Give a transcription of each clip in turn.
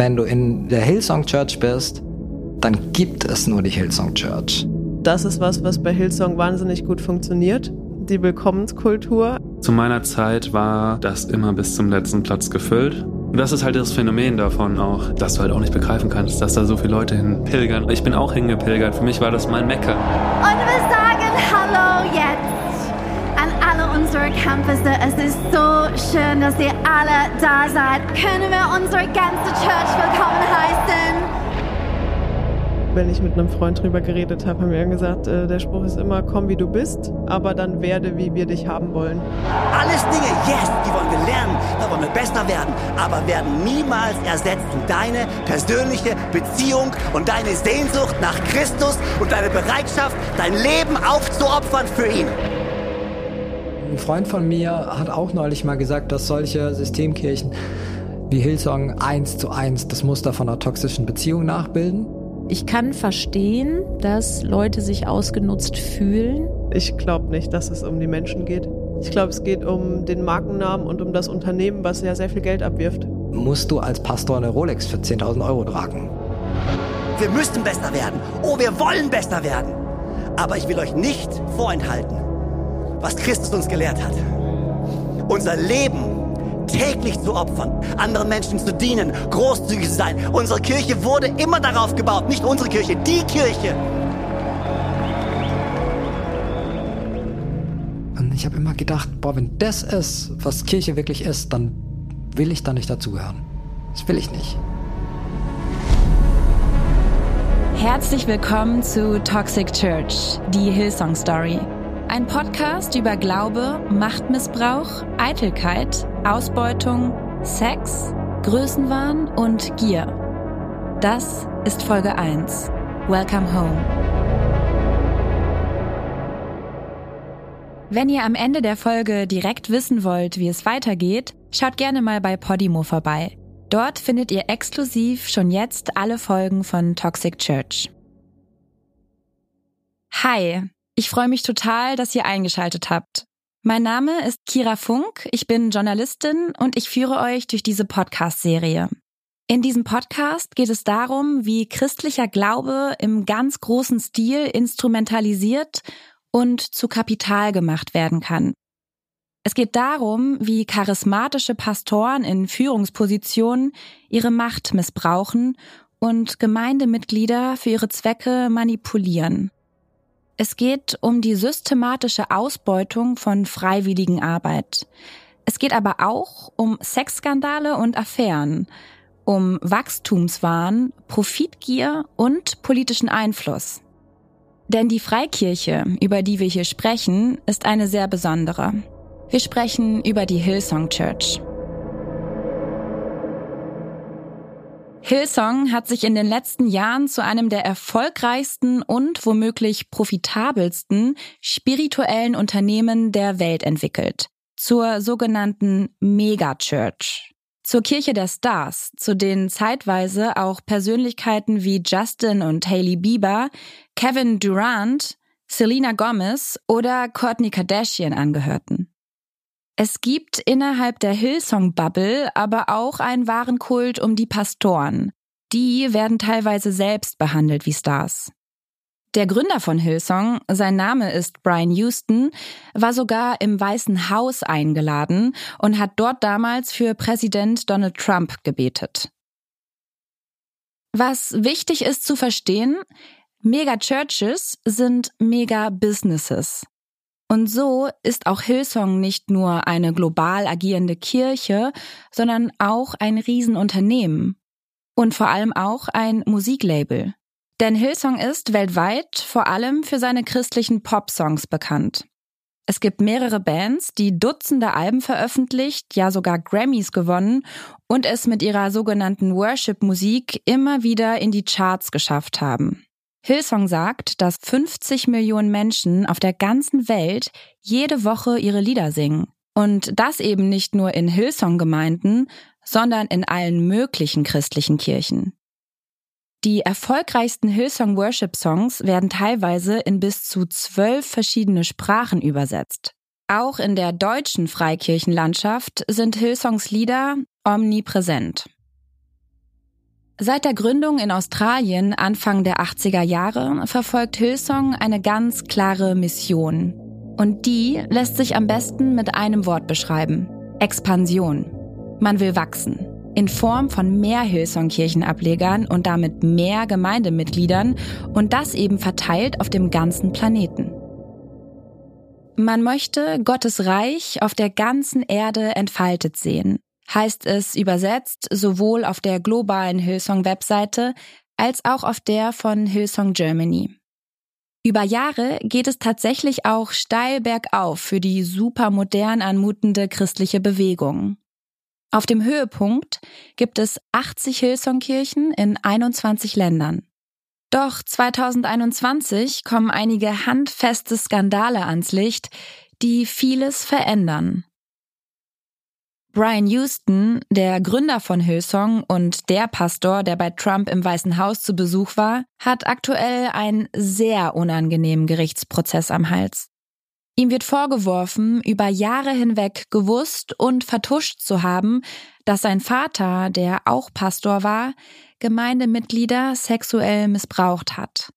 Wenn du in der Hillsong Church bist, dann gibt es nur die Hillsong Church. Das ist was, was bei Hillsong wahnsinnig gut funktioniert. Die Willkommenskultur. Zu meiner Zeit war das immer bis zum letzten Platz gefüllt. Und das ist halt das Phänomen davon auch, dass du halt auch nicht begreifen kannst, dass da so viele Leute hin pilgern. Ich bin auch hingepilgert. Für mich war das mein Mecker. Und wir sagen Hallo jetzt unsere Campusse. Es ist so schön, dass ihr alle da seid. Können wir unsere ganze Church willkommen heißen? Wenn ich mit einem Freund drüber geredet habe, haben wir gesagt, äh, der Spruch ist immer, komm wie du bist, aber dann werde, wie wir dich haben wollen. Alles Dinge, yes, die wollen wir lernen, da wollen wir besser werden, aber werden niemals ersetzen deine persönliche Beziehung und deine Sehnsucht nach Christus und deine Bereitschaft, dein Leben aufzuopfern für ihn. Ein Freund von mir hat auch neulich mal gesagt, dass solche Systemkirchen wie Hillsong eins zu eins das Muster von einer toxischen Beziehung nachbilden. Ich kann verstehen, dass Leute sich ausgenutzt fühlen. Ich glaube nicht, dass es um die Menschen geht. Ich glaube, es geht um den Markennamen und um das Unternehmen, was ja sehr viel Geld abwirft. Musst du als Pastor eine Rolex für 10.000 Euro tragen? Wir müssen besser werden. Oh, wir wollen besser werden. Aber ich will euch nicht vorenthalten, was Christus uns gelehrt hat. Unser Leben täglich zu opfern, anderen Menschen zu dienen, großzügig zu sein. Unsere Kirche wurde immer darauf gebaut, nicht unsere Kirche, die Kirche. Und ich habe immer gedacht, boah, wenn das ist, was Kirche wirklich ist, dann will ich da nicht dazugehören. Das will ich nicht. Herzlich willkommen zu Toxic Church, die Hillsong Story. Ein Podcast über Glaube, Machtmissbrauch, Eitelkeit, Ausbeutung, Sex, Größenwahn und Gier. Das ist Folge 1. Welcome home. Wenn ihr am Ende der Folge direkt wissen wollt, wie es weitergeht, schaut gerne mal bei Podimo vorbei. Dort findet ihr exklusiv schon jetzt alle Folgen von Toxic Church. Hi, ich freue mich total, dass ihr eingeschaltet habt. Mein Name ist Kira Funk, ich bin Journalistin und ich führe euch durch diese Podcast-Serie. In diesem Podcast geht es darum, wie christlicher Glaube im ganz großen Stil instrumentalisiert und zu Kapital gemacht werden kann. Es geht darum, wie charismatische Pastoren in Führungspositionen ihre Macht missbrauchen und Gemeindemitglieder für ihre Zwecke manipulieren. Es geht um die systematische Ausbeutung von freiwilligen Arbeit. Es geht aber auch um Sexskandale und Affären, um Wachstumswahn, Profitgier und politischen Einfluss. Denn die Freikirche, über die wir hier sprechen, ist eine sehr besondere. Wir sprechen über die Hillsong Church. Hillsong hat sich in den letzten Jahren zu einem der erfolgreichsten und womöglich profitabelsten spirituellen Unternehmen der Welt entwickelt. Zur sogenannten Megachurch. Zur Kirche der Stars, zu denen zeitweise auch Persönlichkeiten wie Justin und Hailey Bieber, Kevin Durant, Selena Gomez oder Kourtney Kardashian angehörten. Es gibt innerhalb der Hillsong-Bubble aber auch einen wahren Kult um die Pastoren. Die werden teilweise selbst behandelt wie Stars. Der Gründer von Hillsong, sein Name ist Brian Houston, war sogar im Weißen Haus eingeladen und hat dort damals für Präsident Donald Trump gebetet. Was wichtig ist zu verstehen, Mega-Churches sind Mega-Businesses. Und so ist auch Hillsong nicht nur eine global agierende Kirche, sondern auch ein Riesenunternehmen. Und vor allem auch ein Musiklabel. Denn Hillsong ist weltweit vor allem für seine christlichen Pop-Songs bekannt. Es gibt mehrere Bands, die Dutzende Alben veröffentlicht, ja sogar Grammys gewonnen und es mit ihrer sogenannten Worship-Musik immer wieder in die Charts geschafft haben. Hillsong sagt, dass 50 Millionen Menschen auf der ganzen Welt jede Woche ihre Lieder singen. Und das eben nicht nur in Hillsong-Gemeinden, sondern in allen möglichen christlichen Kirchen. Die erfolgreichsten Hillsong Worship Songs werden teilweise in bis zu zwölf verschiedene Sprachen übersetzt. Auch in der deutschen Freikirchenlandschaft sind Hillsongs Lieder omnipräsent. Seit der Gründung in Australien Anfang der 80er Jahre verfolgt Hillsong eine ganz klare Mission. Und die lässt sich am besten mit einem Wort beschreiben. Expansion. Man will wachsen. In Form von mehr Hillsong-Kirchenablegern und damit mehr Gemeindemitgliedern und das eben verteilt auf dem ganzen Planeten. Man möchte Gottes Reich auf der ganzen Erde entfaltet sehen heißt es übersetzt sowohl auf der globalen Hillsong-Webseite als auch auf der von Hillsong Germany. Über Jahre geht es tatsächlich auch steil bergauf für die supermodern anmutende christliche Bewegung. Auf dem Höhepunkt gibt es 80 Hillsong-Kirchen in 21 Ländern. Doch 2021 kommen einige handfeste Skandale ans Licht, die vieles verändern. Brian Houston, der Gründer von Hillsong und der Pastor, der bei Trump im Weißen Haus zu Besuch war, hat aktuell einen sehr unangenehmen Gerichtsprozess am Hals. Ihm wird vorgeworfen, über Jahre hinweg gewusst und vertuscht zu haben, dass sein Vater, der auch Pastor war, Gemeindemitglieder sexuell missbraucht hat.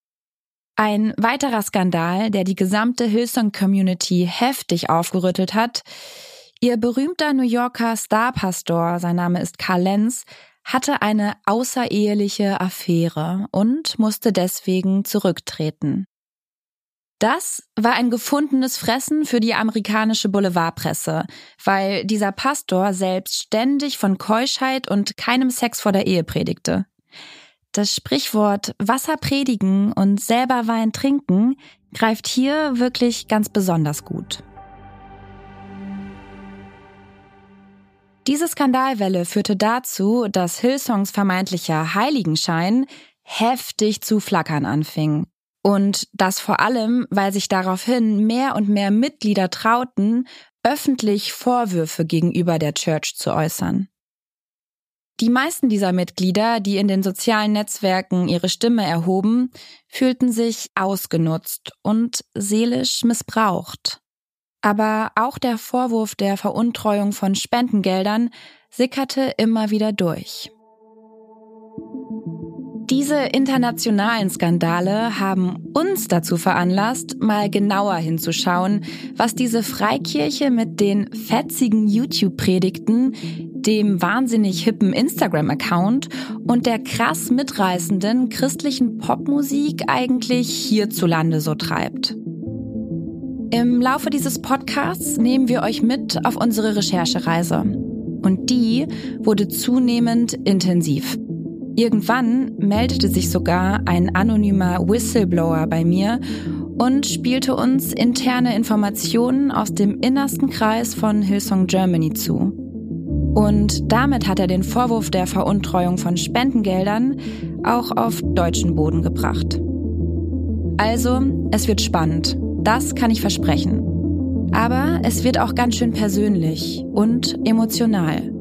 Ein weiterer Skandal, der die gesamte Hillsong-Community heftig aufgerüttelt hat, Ihr berühmter New Yorker Starpastor, sein Name ist Karl Lenz, hatte eine außereheliche Affäre und musste deswegen zurücktreten. Das war ein gefundenes Fressen für die amerikanische Boulevardpresse, weil dieser Pastor selbst ständig von Keuschheit und keinem Sex vor der Ehe predigte. Das Sprichwort Wasser predigen und selber Wein trinken greift hier wirklich ganz besonders gut. Diese Skandalwelle führte dazu, dass Hillsongs vermeintlicher Heiligenschein heftig zu flackern anfing. Und das vor allem, weil sich daraufhin mehr und mehr Mitglieder trauten, öffentlich Vorwürfe gegenüber der Church zu äußern. Die meisten dieser Mitglieder, die in den sozialen Netzwerken ihre Stimme erhoben, fühlten sich ausgenutzt und seelisch missbraucht. Aber auch der Vorwurf der Veruntreuung von Spendengeldern sickerte immer wieder durch. Diese internationalen Skandale haben uns dazu veranlasst, mal genauer hinzuschauen, was diese Freikirche mit den fetzigen YouTube-Predigten, dem wahnsinnig hippen Instagram-Account und der krass mitreißenden christlichen Popmusik eigentlich hierzulande so treibt. Im Laufe dieses Podcasts nehmen wir euch mit auf unsere Recherchereise. Und die wurde zunehmend intensiv. Irgendwann meldete sich sogar ein anonymer Whistleblower bei mir und spielte uns interne Informationen aus dem innersten Kreis von Hillsong Germany zu. Und damit hat er den Vorwurf der Veruntreuung von Spendengeldern auch auf deutschen Boden gebracht. Also, es wird spannend. Das kann ich versprechen. Aber es wird auch ganz schön persönlich und emotional.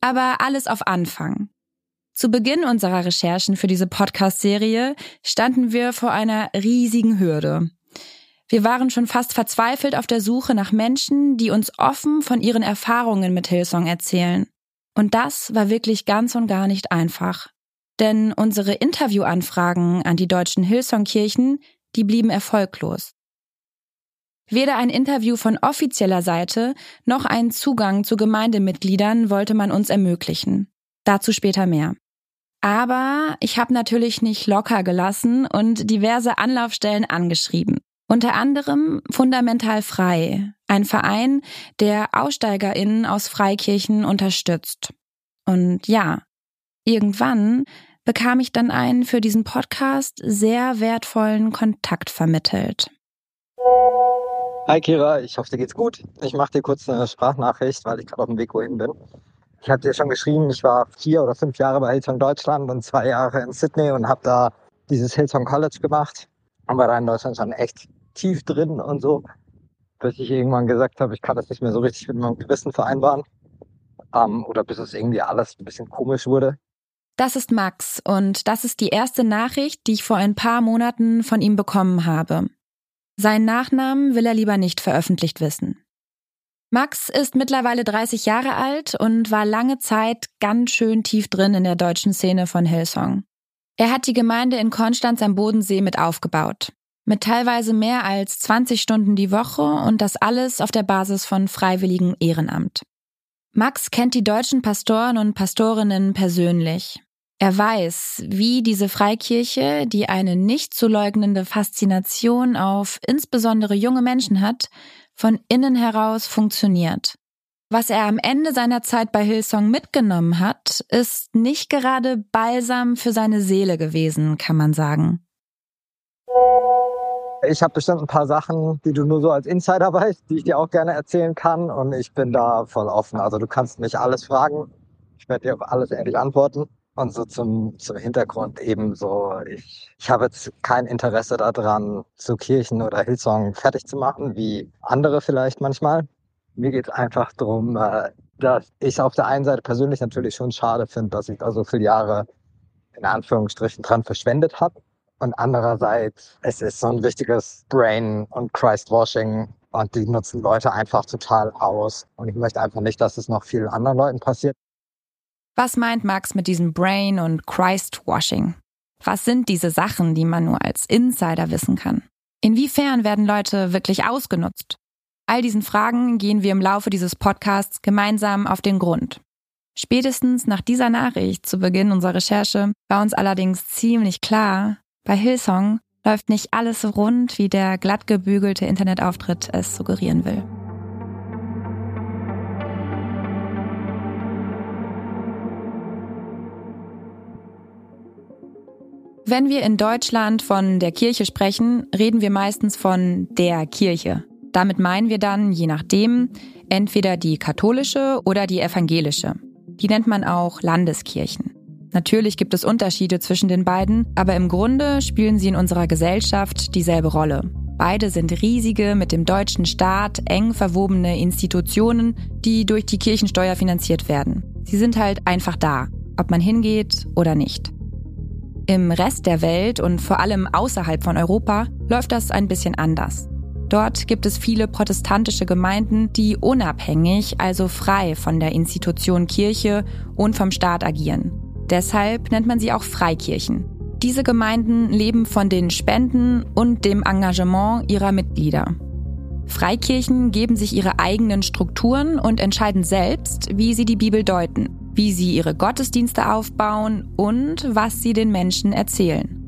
Aber alles auf Anfang. Zu Beginn unserer Recherchen für diese Podcast-Serie standen wir vor einer riesigen Hürde. Wir waren schon fast verzweifelt auf der Suche nach Menschen, die uns offen von ihren Erfahrungen mit Hillsong erzählen. Und das war wirklich ganz und gar nicht einfach. Denn unsere Interviewanfragen an die deutschen Hillsong-Kirchen, die blieben erfolglos. Weder ein Interview von offizieller Seite noch einen Zugang zu Gemeindemitgliedern wollte man uns ermöglichen. Dazu später mehr. Aber ich habe natürlich nicht locker gelassen und diverse Anlaufstellen angeschrieben. Unter anderem Fundamental Frei, ein Verein, der Aussteigerinnen aus Freikirchen unterstützt. Und ja, irgendwann bekam ich dann einen für diesen Podcast sehr wertvollen Kontakt vermittelt. Hi Kira, ich hoffe, dir geht's gut. Ich mache dir kurz eine Sprachnachricht, weil ich gerade auf dem Weg wohin bin. Ich habe dir schon geschrieben, ich war vier oder fünf Jahre bei Hillsong Deutschland und zwei Jahre in Sydney und habe da dieses Hillsong College gemacht und war da in Deutschland schon echt tief drin und so, bis ich irgendwann gesagt habe, ich kann das nicht mehr so richtig mit meinem Gewissen vereinbaren ähm, oder bis es irgendwie alles ein bisschen komisch wurde. Das ist Max und das ist die erste Nachricht, die ich vor ein paar Monaten von ihm bekommen habe. Seinen Nachnamen will er lieber nicht veröffentlicht wissen. Max ist mittlerweile 30 Jahre alt und war lange Zeit ganz schön tief drin in der deutschen Szene von Hillsong. Er hat die Gemeinde in Konstanz am Bodensee mit aufgebaut. Mit teilweise mehr als 20 Stunden die Woche und das alles auf der Basis von freiwilligem Ehrenamt. Max kennt die deutschen Pastoren und Pastorinnen persönlich. Er weiß, wie diese Freikirche, die eine nicht zu leugnende Faszination auf insbesondere junge Menschen hat, von innen heraus funktioniert. Was er am Ende seiner Zeit bei Hillsong mitgenommen hat, ist nicht gerade Balsam für seine Seele gewesen, kann man sagen. Ich habe bestimmt ein paar Sachen, die du nur so als Insider weißt, die ich dir auch gerne erzählen kann und ich bin da voll offen. Also du kannst mich alles fragen. Ich werde dir auf alles ehrlich antworten. Und so zum, zum Hintergrund eben so, ich, ich habe jetzt kein Interesse daran, so Kirchen oder Hillsong fertig zu machen, wie andere vielleicht manchmal. Mir geht es einfach darum, äh, dass ich auf der einen Seite persönlich natürlich schon schade finde, dass ich da so viele Jahre in Anführungsstrichen dran verschwendet habe. Und andererseits, es ist so ein wichtiges Brain- und Christ-Washing und die nutzen Leute einfach total aus. Und ich möchte einfach nicht, dass es noch vielen anderen Leuten passiert. Was meint Max mit diesem Brain- und Christ-Washing? Was sind diese Sachen, die man nur als Insider wissen kann? Inwiefern werden Leute wirklich ausgenutzt? All diesen Fragen gehen wir im Laufe dieses Podcasts gemeinsam auf den Grund. Spätestens nach dieser Nachricht zu Beginn unserer Recherche war uns allerdings ziemlich klar, bei Hillsong läuft nicht alles so rund, wie der glatt gebügelte Internetauftritt es suggerieren will. Wenn wir in Deutschland von der Kirche sprechen, reden wir meistens von der Kirche. Damit meinen wir dann, je nachdem, entweder die katholische oder die evangelische. Die nennt man auch Landeskirchen. Natürlich gibt es Unterschiede zwischen den beiden, aber im Grunde spielen sie in unserer Gesellschaft dieselbe Rolle. Beide sind riesige, mit dem deutschen Staat eng verwobene Institutionen, die durch die Kirchensteuer finanziert werden. Sie sind halt einfach da, ob man hingeht oder nicht. Im Rest der Welt und vor allem außerhalb von Europa läuft das ein bisschen anders. Dort gibt es viele protestantische Gemeinden, die unabhängig, also frei von der Institution Kirche und vom Staat agieren. Deshalb nennt man sie auch Freikirchen. Diese Gemeinden leben von den Spenden und dem Engagement ihrer Mitglieder. Freikirchen geben sich ihre eigenen Strukturen und entscheiden selbst, wie sie die Bibel deuten wie sie ihre Gottesdienste aufbauen und was sie den Menschen erzählen.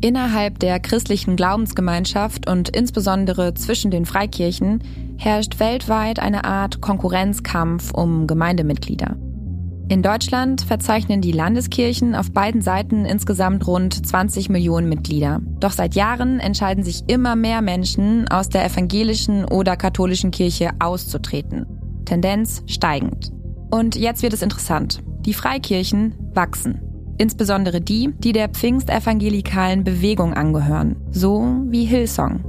Innerhalb der christlichen Glaubensgemeinschaft und insbesondere zwischen den Freikirchen herrscht weltweit eine Art Konkurrenzkampf um Gemeindemitglieder. In Deutschland verzeichnen die Landeskirchen auf beiden Seiten insgesamt rund 20 Millionen Mitglieder. Doch seit Jahren entscheiden sich immer mehr Menschen, aus der evangelischen oder katholischen Kirche auszutreten. Tendenz steigend. Und jetzt wird es interessant. Die Freikirchen wachsen. Insbesondere die, die der pfingstevangelikalen Bewegung angehören, so wie Hillsong.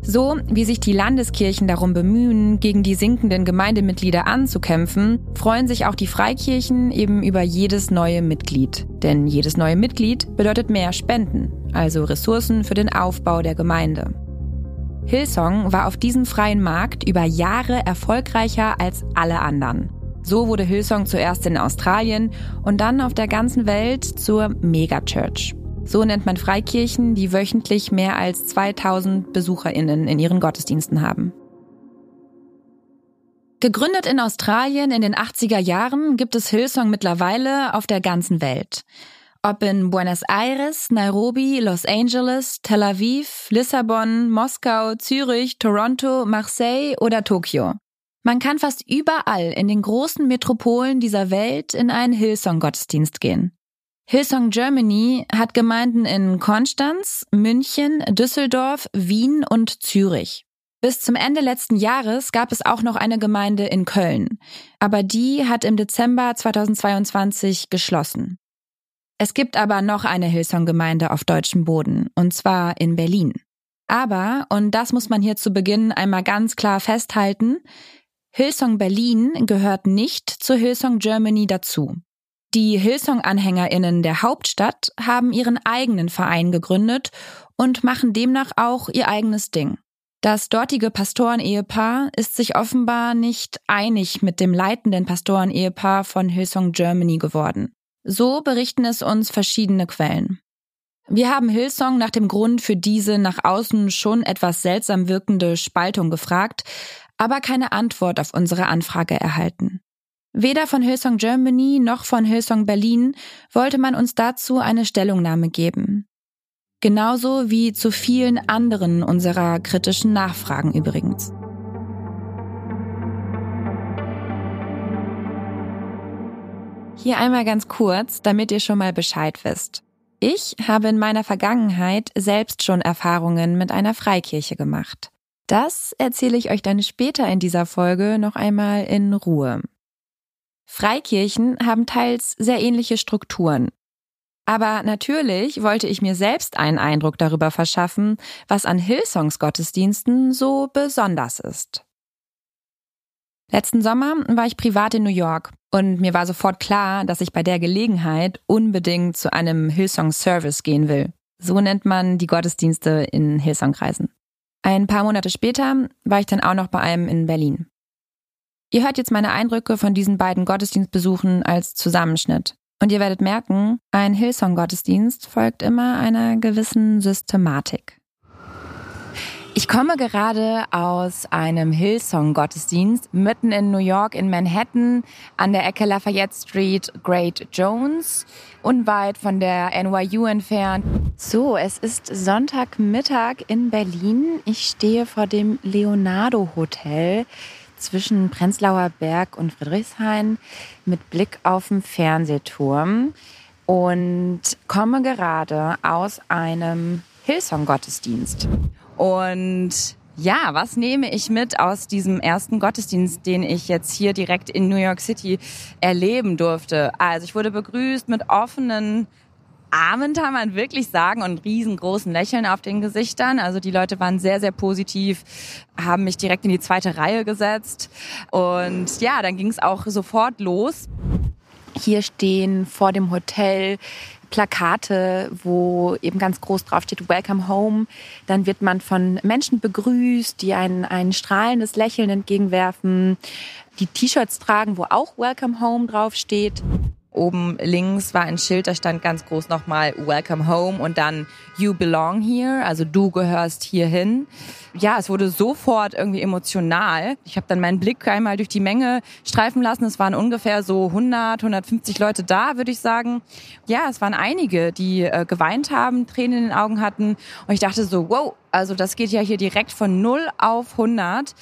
So wie sich die Landeskirchen darum bemühen, gegen die sinkenden Gemeindemitglieder anzukämpfen, freuen sich auch die Freikirchen eben über jedes neue Mitglied. Denn jedes neue Mitglied bedeutet mehr Spenden, also Ressourcen für den Aufbau der Gemeinde. Hillsong war auf diesem freien Markt über Jahre erfolgreicher als alle anderen. So wurde Hillsong zuerst in Australien und dann auf der ganzen Welt zur Megachurch. So nennt man Freikirchen, die wöchentlich mehr als 2000 Besucherinnen in ihren Gottesdiensten haben. Gegründet in Australien in den 80er Jahren gibt es Hillsong mittlerweile auf der ganzen Welt. Ob in Buenos Aires, Nairobi, Los Angeles, Tel Aviv, Lissabon, Moskau, Zürich, Toronto, Marseille oder Tokio. Man kann fast überall in den großen Metropolen dieser Welt in einen Hillsong-Gottesdienst gehen. Hillsong Germany hat Gemeinden in Konstanz, München, Düsseldorf, Wien und Zürich. Bis zum Ende letzten Jahres gab es auch noch eine Gemeinde in Köln, aber die hat im Dezember 2022 geschlossen. Es gibt aber noch eine Hillsong-Gemeinde auf deutschem Boden, und zwar in Berlin. Aber, und das muss man hier zu Beginn einmal ganz klar festhalten, Hillsong Berlin gehört nicht zu Hillsong Germany dazu. Die Hillsong-AnhängerInnen der Hauptstadt haben ihren eigenen Verein gegründet und machen demnach auch ihr eigenes Ding. Das dortige Pastorenehepaar ist sich offenbar nicht einig mit dem leitenden Pastorenehepaar von Hillsong Germany geworden. So berichten es uns verschiedene Quellen. Wir haben Hillsong nach dem Grund für diese nach außen schon etwas seltsam wirkende Spaltung gefragt, aber keine Antwort auf unsere Anfrage erhalten. Weder von Hillsong Germany noch von Hillsong Berlin wollte man uns dazu eine Stellungnahme geben. Genauso wie zu vielen anderen unserer kritischen Nachfragen übrigens. Hier einmal ganz kurz, damit ihr schon mal Bescheid wisst. Ich habe in meiner Vergangenheit selbst schon Erfahrungen mit einer Freikirche gemacht. Das erzähle ich euch dann später in dieser Folge noch einmal in Ruhe. Freikirchen haben teils sehr ähnliche Strukturen. Aber natürlich wollte ich mir selbst einen Eindruck darüber verschaffen, was an Hillsongs Gottesdiensten so besonders ist. Letzten Sommer war ich privat in New York und mir war sofort klar, dass ich bei der Gelegenheit unbedingt zu einem Hillsong Service gehen will. So nennt man die Gottesdienste in Hillsong-Kreisen. Ein paar Monate später war ich dann auch noch bei einem in Berlin. Ihr hört jetzt meine Eindrücke von diesen beiden Gottesdienstbesuchen als Zusammenschnitt. Und ihr werdet merken, ein Hillsong-Gottesdienst folgt immer einer gewissen Systematik. Ich komme gerade aus einem Hillsong-Gottesdienst mitten in New York in Manhattan an der Ecke Lafayette Street, Great Jones, unweit von der NYU entfernt. So, es ist Sonntagmittag in Berlin. Ich stehe vor dem Leonardo Hotel zwischen Prenzlauer Berg und Friedrichshain mit Blick auf den Fernsehturm und komme gerade aus einem Hillsong-Gottesdienst. Und ja, was nehme ich mit aus diesem ersten Gottesdienst, den ich jetzt hier direkt in New York City erleben durfte? Also ich wurde begrüßt mit offenen Armen, kann man wirklich sagen, und riesengroßen Lächeln auf den Gesichtern. Also die Leute waren sehr, sehr positiv, haben mich direkt in die zweite Reihe gesetzt. Und ja, dann ging es auch sofort los. Hier stehen vor dem Hotel Plakate, wo eben ganz groß drauf steht Welcome Home. Dann wird man von Menschen begrüßt, die ein, ein strahlendes Lächeln entgegenwerfen, die T-Shirts tragen, wo auch Welcome Home drauf steht. Oben links war ein Schild, da stand ganz groß nochmal Welcome Home und dann You belong here, also du gehörst hierhin. Ja, es wurde sofort irgendwie emotional. Ich habe dann meinen Blick einmal durch die Menge streifen lassen. Es waren ungefähr so 100, 150 Leute da, würde ich sagen. Ja, es waren einige, die äh, geweint haben, Tränen in den Augen hatten. Und ich dachte so, wow, also das geht ja hier direkt von 0 auf 100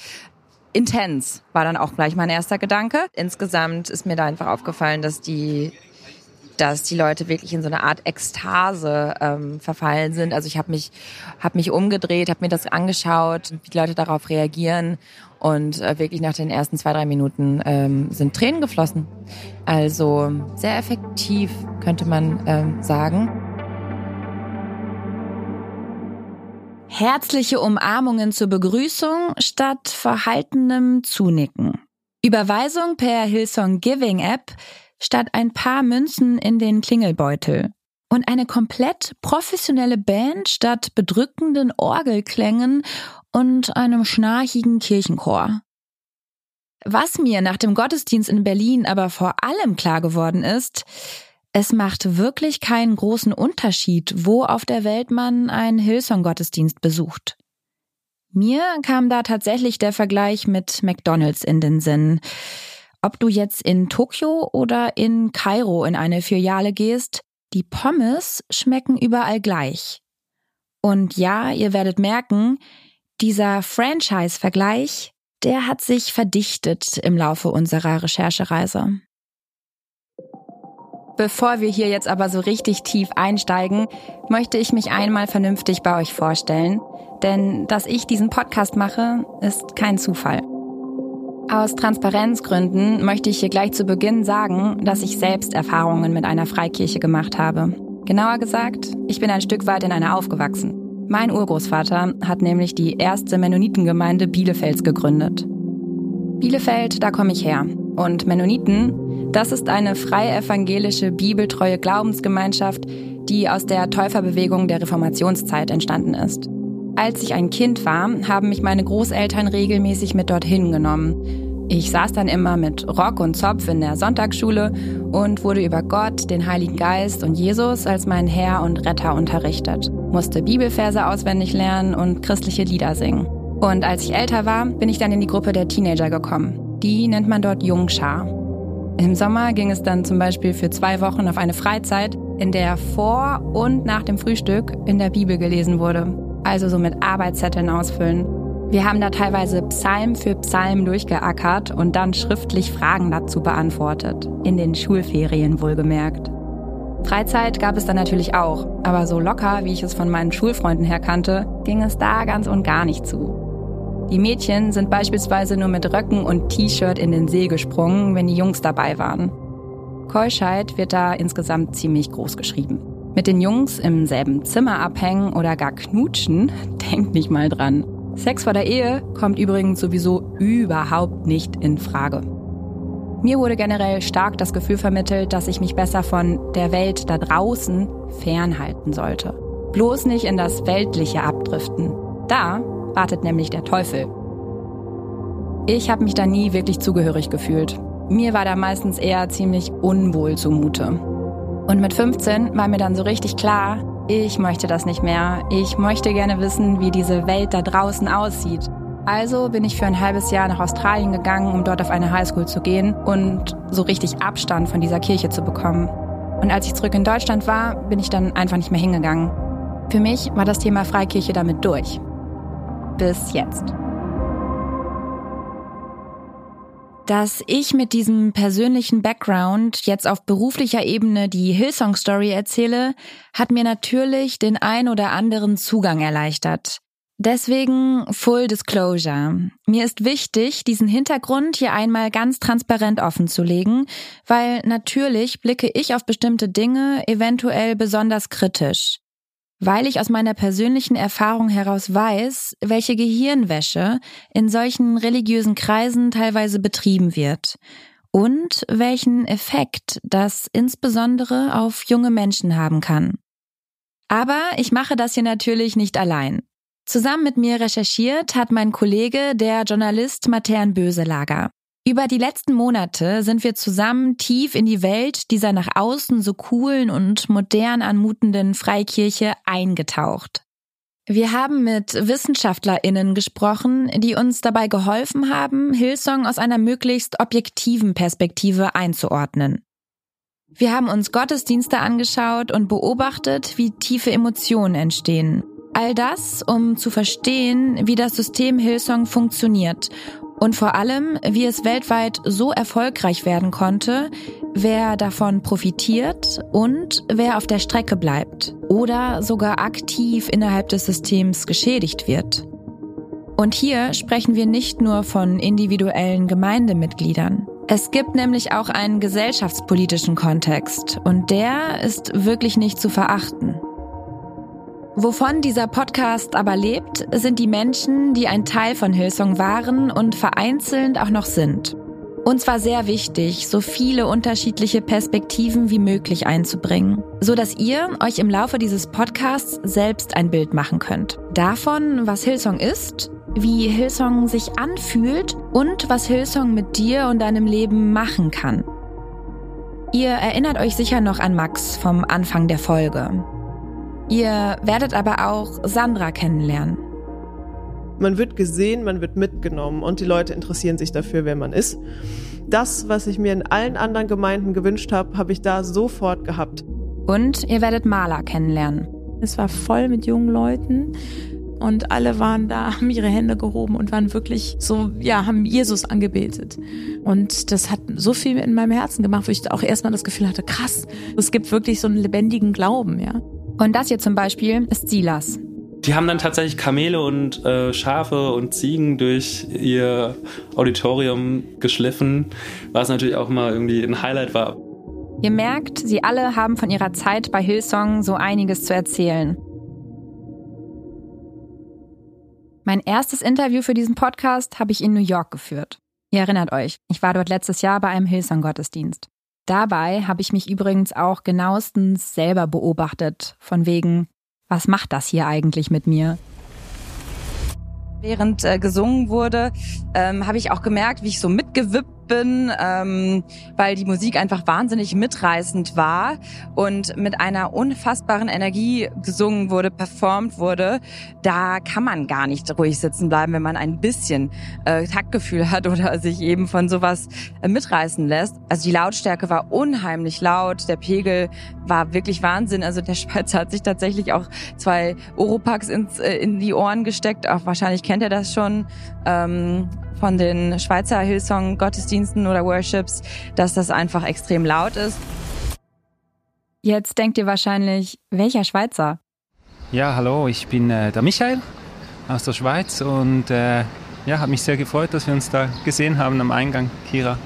intens, war dann auch gleich mein erster Gedanke. Insgesamt ist mir da einfach aufgefallen, dass die dass die Leute wirklich in so eine Art Ekstase ähm, verfallen sind. Also ich habe mich hab mich umgedreht, habe mir das angeschaut, wie die Leute darauf reagieren und äh, wirklich nach den ersten zwei drei Minuten ähm, sind Tränen geflossen. Also sehr effektiv könnte man ähm, sagen. Herzliche Umarmungen zur Begrüßung statt verhaltenem Zunicken. Überweisung per Hillsong Giving App statt ein paar Münzen in den Klingelbeutel. Und eine komplett professionelle Band statt bedrückenden Orgelklängen und einem schnarchigen Kirchenchor. Was mir nach dem Gottesdienst in Berlin aber vor allem klar geworden ist, es macht wirklich keinen großen Unterschied, wo auf der Welt man einen Hillsong-Gottesdienst besucht. Mir kam da tatsächlich der Vergleich mit McDonald's in den Sinn. Ob du jetzt in Tokio oder in Kairo in eine Filiale gehst, die Pommes schmecken überall gleich. Und ja, ihr werdet merken, dieser Franchise-Vergleich, der hat sich verdichtet im Laufe unserer Recherchereise. Bevor wir hier jetzt aber so richtig tief einsteigen, möchte ich mich einmal vernünftig bei euch vorstellen. Denn dass ich diesen Podcast mache, ist kein Zufall. Aus Transparenzgründen möchte ich hier gleich zu Beginn sagen, dass ich selbst Erfahrungen mit einer Freikirche gemacht habe. Genauer gesagt, ich bin ein Stück weit in einer aufgewachsen. Mein Urgroßvater hat nämlich die erste Mennonitengemeinde Bielefelds gegründet. Bielefeld, da komme ich her. Und Mennoniten, das ist eine freie evangelische, bibeltreue Glaubensgemeinschaft, die aus der Täuferbewegung der Reformationszeit entstanden ist. als ich ein Kind war, haben mich meine Großeltern regelmäßig mit dorthin genommen. Ich saß dann immer mit Rock und Zopf in der Sonntagsschule und wurde über Gott, den Heiligen Geist und Jesus als meinen Herr und Retter unterrichtet, musste Bibelverse auswendig lernen und christliche Lieder singen. Und als ich älter war, bin ich dann in die Gruppe der Teenager gekommen. Die nennt man dort Jungschar. Im Sommer ging es dann zum Beispiel für zwei Wochen auf eine Freizeit, in der vor und nach dem Frühstück in der Bibel gelesen wurde. Also so mit Arbeitszetteln ausfüllen. Wir haben da teilweise Psalm für Psalm durchgeackert und dann schriftlich Fragen dazu beantwortet. In den Schulferien wohlgemerkt. Freizeit gab es dann natürlich auch, aber so locker, wie ich es von meinen Schulfreunden her kannte, ging es da ganz und gar nicht zu. Die Mädchen sind beispielsweise nur mit Röcken und T-Shirt in den See gesprungen, wenn die Jungs dabei waren. Keuschheit wird da insgesamt ziemlich groß geschrieben. Mit den Jungs im selben Zimmer abhängen oder gar knutschen, denkt nicht mal dran. Sex vor der Ehe kommt übrigens sowieso überhaupt nicht in Frage. Mir wurde generell stark das Gefühl vermittelt, dass ich mich besser von der Welt da draußen fernhalten sollte. Bloß nicht in das Weltliche abdriften. Da wartet nämlich der Teufel. Ich habe mich da nie wirklich zugehörig gefühlt. Mir war da meistens eher ziemlich unwohl zumute. Und mit 15 war mir dann so richtig klar, ich möchte das nicht mehr. Ich möchte gerne wissen, wie diese Welt da draußen aussieht. Also bin ich für ein halbes Jahr nach Australien gegangen, um dort auf eine Highschool zu gehen und so richtig Abstand von dieser Kirche zu bekommen. Und als ich zurück in Deutschland war, bin ich dann einfach nicht mehr hingegangen. Für mich war das Thema Freikirche damit durch bis jetzt. Dass ich mit diesem persönlichen Background jetzt auf beruflicher Ebene die Hillsong Story erzähle, hat mir natürlich den ein oder anderen Zugang erleichtert. Deswegen Full Disclosure. Mir ist wichtig, diesen Hintergrund hier einmal ganz transparent offen zu legen, weil natürlich blicke ich auf bestimmte Dinge eventuell besonders kritisch weil ich aus meiner persönlichen Erfahrung heraus weiß, welche Gehirnwäsche in solchen religiösen Kreisen teilweise betrieben wird und welchen Effekt das insbesondere auf junge Menschen haben kann. Aber ich mache das hier natürlich nicht allein. Zusammen mit mir recherchiert hat mein Kollege, der Journalist Matern Böselager. Über die letzten Monate sind wir zusammen tief in die Welt dieser nach außen so coolen und modern anmutenden Freikirche eingetaucht. Wir haben mit WissenschaftlerInnen gesprochen, die uns dabei geholfen haben, Hillsong aus einer möglichst objektiven Perspektive einzuordnen. Wir haben uns Gottesdienste angeschaut und beobachtet, wie tiefe Emotionen entstehen. All das, um zu verstehen, wie das System Hillsong funktioniert und vor allem, wie es weltweit so erfolgreich werden konnte, wer davon profitiert und wer auf der Strecke bleibt oder sogar aktiv innerhalb des Systems geschädigt wird. Und hier sprechen wir nicht nur von individuellen Gemeindemitgliedern. Es gibt nämlich auch einen gesellschaftspolitischen Kontext und der ist wirklich nicht zu verachten. Wovon dieser Podcast aber lebt, sind die Menschen, die ein Teil von Hillsong waren und vereinzelt auch noch sind. Uns war sehr wichtig, so viele unterschiedliche Perspektiven wie möglich einzubringen, so dass ihr euch im Laufe dieses Podcasts selbst ein Bild machen könnt. Davon, was Hillsong ist, wie Hillsong sich anfühlt und was Hillsong mit dir und deinem Leben machen kann. Ihr erinnert euch sicher noch an Max vom Anfang der Folge. Ihr werdet aber auch Sandra kennenlernen. Man wird gesehen, man wird mitgenommen und die Leute interessieren sich dafür, wer man ist. Das, was ich mir in allen anderen Gemeinden gewünscht habe, habe ich da sofort gehabt. Und ihr werdet Maler kennenlernen. Es war voll mit jungen Leuten und alle waren da, haben ihre Hände gehoben und waren wirklich so, ja, haben Jesus angebetet. Und das hat so viel in meinem Herzen gemacht, wo ich auch erstmal das Gefühl hatte, krass, es gibt wirklich so einen lebendigen Glauben, ja. Und das hier zum Beispiel ist Silas. Die haben dann tatsächlich Kamele und äh, Schafe und Ziegen durch ihr Auditorium geschliffen, was natürlich auch mal irgendwie ein Highlight war. Ihr merkt, sie alle haben von ihrer Zeit bei Hillsong so einiges zu erzählen. Mein erstes Interview für diesen Podcast habe ich in New York geführt. Ihr erinnert euch, ich war dort letztes Jahr bei einem Hillsong-Gottesdienst. Dabei habe ich mich übrigens auch genauestens selber beobachtet, von wegen, was macht das hier eigentlich mit mir? Während äh, gesungen wurde, ähm, habe ich auch gemerkt, wie ich so mitgewippt bin, ähm, weil die Musik einfach wahnsinnig mitreißend war und mit einer unfassbaren Energie gesungen wurde, performt wurde. Da kann man gar nicht ruhig sitzen bleiben, wenn man ein bisschen äh, Taktgefühl hat oder sich eben von sowas äh, mitreißen lässt. Also die Lautstärke war unheimlich laut, der Pegel war wirklich Wahnsinn. Also der Schweizer hat sich tatsächlich auch zwei Oropax ins, äh, in die Ohren gesteckt. Auch wahrscheinlich kennt er das schon. Ähm, von den Schweizer Hillsong-Gottesdiensten oder Worships, dass das einfach extrem laut ist. Jetzt denkt ihr wahrscheinlich, welcher Schweizer? Ja, hallo, ich bin äh, der Michael aus der Schweiz und äh, ja, habe mich sehr gefreut, dass wir uns da gesehen haben am Eingang, Kira.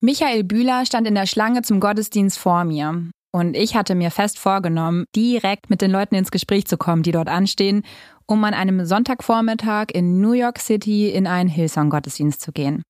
Michael Bühler stand in der Schlange zum Gottesdienst vor mir. Und ich hatte mir fest vorgenommen, direkt mit den Leuten ins Gespräch zu kommen, die dort anstehen um an einem Sonntagvormittag in New York City in einen Hillsong-Gottesdienst zu gehen.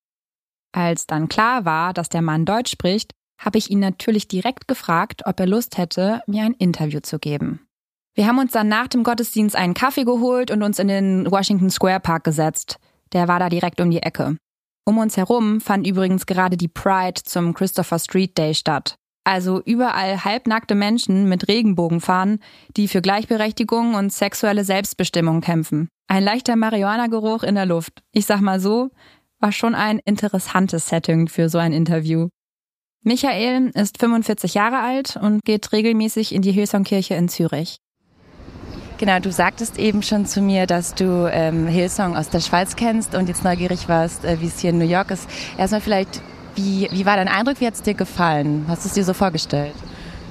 Als dann klar war, dass der Mann Deutsch spricht, habe ich ihn natürlich direkt gefragt, ob er Lust hätte, mir ein Interview zu geben. Wir haben uns dann nach dem Gottesdienst einen Kaffee geholt und uns in den Washington Square Park gesetzt. Der war da direkt um die Ecke. Um uns herum fand übrigens gerade die Pride zum Christopher Street Day statt. Also überall halbnackte Menschen mit Regenbogenfahnen, die für Gleichberechtigung und sexuelle Selbstbestimmung kämpfen. Ein leichter Marihuana-Geruch in der Luft. Ich sag mal so, war schon ein interessantes Setting für so ein Interview. Michael ist 45 Jahre alt und geht regelmäßig in die Hillsong-Kirche in Zürich. Genau, du sagtest eben schon zu mir, dass du ähm, Hillsong aus der Schweiz kennst und jetzt neugierig warst, äh, wie es hier in New York ist. Erstmal vielleicht wie, wie war dein Eindruck? Wie hat es dir gefallen? Hast du es dir so vorgestellt?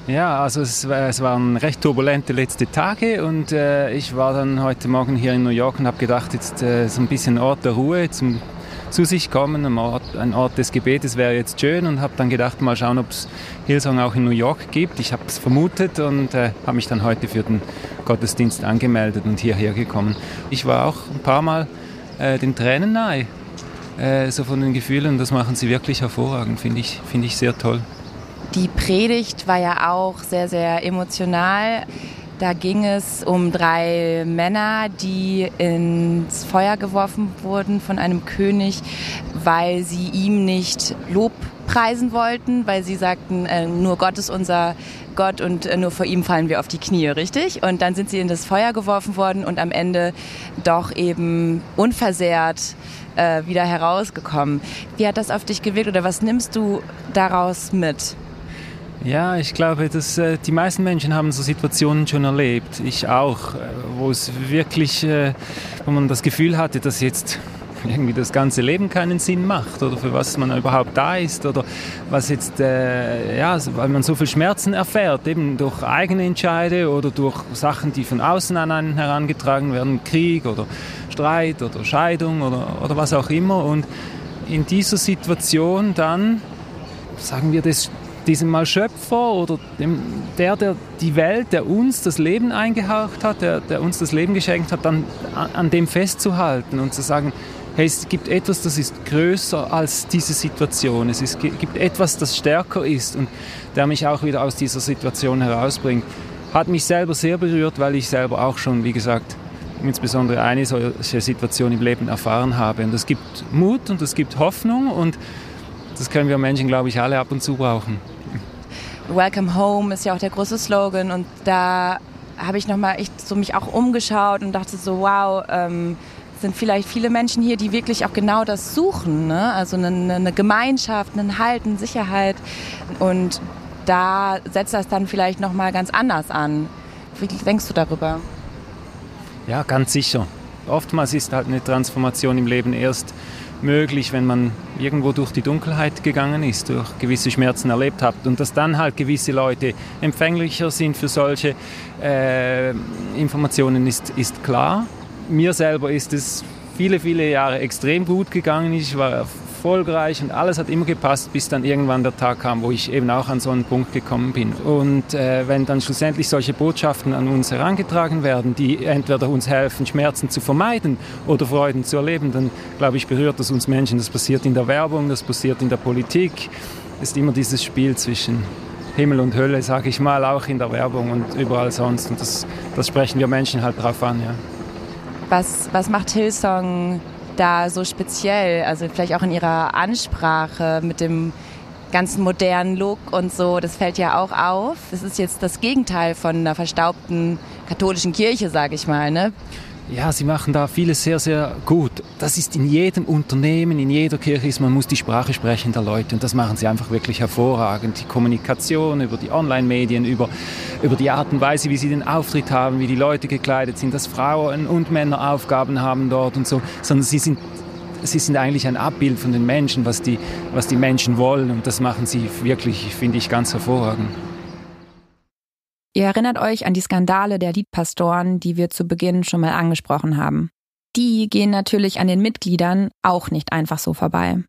Ja, also es, es, waren recht turbulente letzte Tage und äh, ich war dann heute Morgen hier in New York und habe gedacht, jetzt äh, so ein bisschen Ort der Ruhe zum zu sich kommen, ein Ort, ein Ort des Gebetes wäre jetzt schön und habe dann gedacht, mal schauen, ob es Hillsong auch in New York gibt. Ich habe es vermutet und äh, habe mich dann heute für den Gottesdienst angemeldet und hierher gekommen. Ich war auch ein paar Mal äh, den Tränen nahe äh, so von den Gefühlen. Das machen sie wirklich hervorragend, finde ich, find ich sehr toll. Die Predigt war ja auch sehr, sehr emotional. Da ging es um drei Männer, die ins Feuer geworfen wurden von einem König, weil sie ihm nicht Lob preisen wollten, weil sie sagten, äh, nur Gott ist unser Gott und äh, nur vor ihm fallen wir auf die Knie, richtig? Und dann sind sie in das Feuer geworfen worden und am Ende doch eben unversehrt äh, wieder herausgekommen. Wie hat das auf dich gewirkt oder was nimmst du daraus mit? Ja, ich glaube, dass äh, die meisten Menschen haben so Situationen schon erlebt. Ich auch, äh, wo es wirklich, äh, wo man das Gefühl hatte, dass jetzt irgendwie das ganze Leben keinen Sinn macht oder für was man überhaupt da ist oder was jetzt, äh, ja, weil man so viel Schmerzen erfährt, eben durch eigene Entscheide oder durch Sachen, die von außen an einen herangetragen werden, Krieg oder Streit oder Scheidung oder, oder was auch immer. Und in dieser Situation dann, sagen wir das, diesem Mal Schöpfer oder dem, der, der die Welt, der uns das Leben eingehaucht hat, der, der uns das Leben geschenkt hat, dann an, dem festzuhalten und zu sagen, hey, es gibt etwas, das ist größer als diese Situation. Es ist, gibt etwas, das stärker ist und der mich auch wieder aus dieser Situation herausbringt. Hat mich selber sehr berührt, weil ich selber auch schon, wie gesagt, insbesondere eine solche Situation im Leben erfahren habe. Und es gibt Mut und es gibt Hoffnung und das können wir Menschen, glaube ich, alle ab und zu brauchen. Welcome Home ist ja auch der große Slogan und da habe ich nochmal echt so mich auch umgeschaut und dachte so, wow, ähm, sind vielleicht viele Menschen hier, die wirklich auch genau das suchen. Ne? Also eine, eine Gemeinschaft, einen Halt, eine Sicherheit. Und da setzt das dann vielleicht nochmal ganz anders an. Wie denkst du darüber? Ja, ganz sicher. Oftmals ist halt eine Transformation im Leben erst möglich, wenn man irgendwo durch die Dunkelheit gegangen ist, durch gewisse Schmerzen erlebt hat und dass dann halt gewisse Leute empfänglicher sind für solche äh, Informationen ist, ist klar mir selber ist es viele, viele Jahre extrem gut gegangen. Ich war erfolgreich und alles hat immer gepasst, bis dann irgendwann der Tag kam, wo ich eben auch an so einen Punkt gekommen bin. Und äh, wenn dann schlussendlich solche Botschaften an uns herangetragen werden, die entweder uns helfen, Schmerzen zu vermeiden oder Freuden zu erleben, dann glaube ich, berührt das uns Menschen. Das passiert in der Werbung, das passiert in der Politik. Es ist immer dieses Spiel zwischen Himmel und Hölle, sage ich mal, auch in der Werbung und überall sonst. Und das, das sprechen wir Menschen halt drauf an. Ja. Was, was macht Hillsong da so speziell? Also vielleicht auch in ihrer Ansprache mit dem ganzen modernen Look und so, das fällt ja auch auf. Das ist jetzt das Gegenteil von einer verstaubten katholischen Kirche, sage ich mal. Ne? Ja, sie machen da vieles sehr, sehr gut. Das ist in jedem Unternehmen, in jeder Kirche ist, man muss die Sprache sprechen der Leute und das machen sie einfach wirklich hervorragend. Die Kommunikation über die Online-Medien, über, über die Art und Weise, wie sie den Auftritt haben, wie die Leute gekleidet sind, dass Frauen und Männer Aufgaben haben dort und so, sondern sie sind sie sind eigentlich ein Abbild von den Menschen, was die, was die Menschen wollen und das machen sie wirklich, finde ich, ganz hervorragend. Ihr erinnert euch an die Skandale der Liedpastoren, die wir zu Beginn schon mal angesprochen haben. Die gehen natürlich an den Mitgliedern auch nicht einfach so vorbei.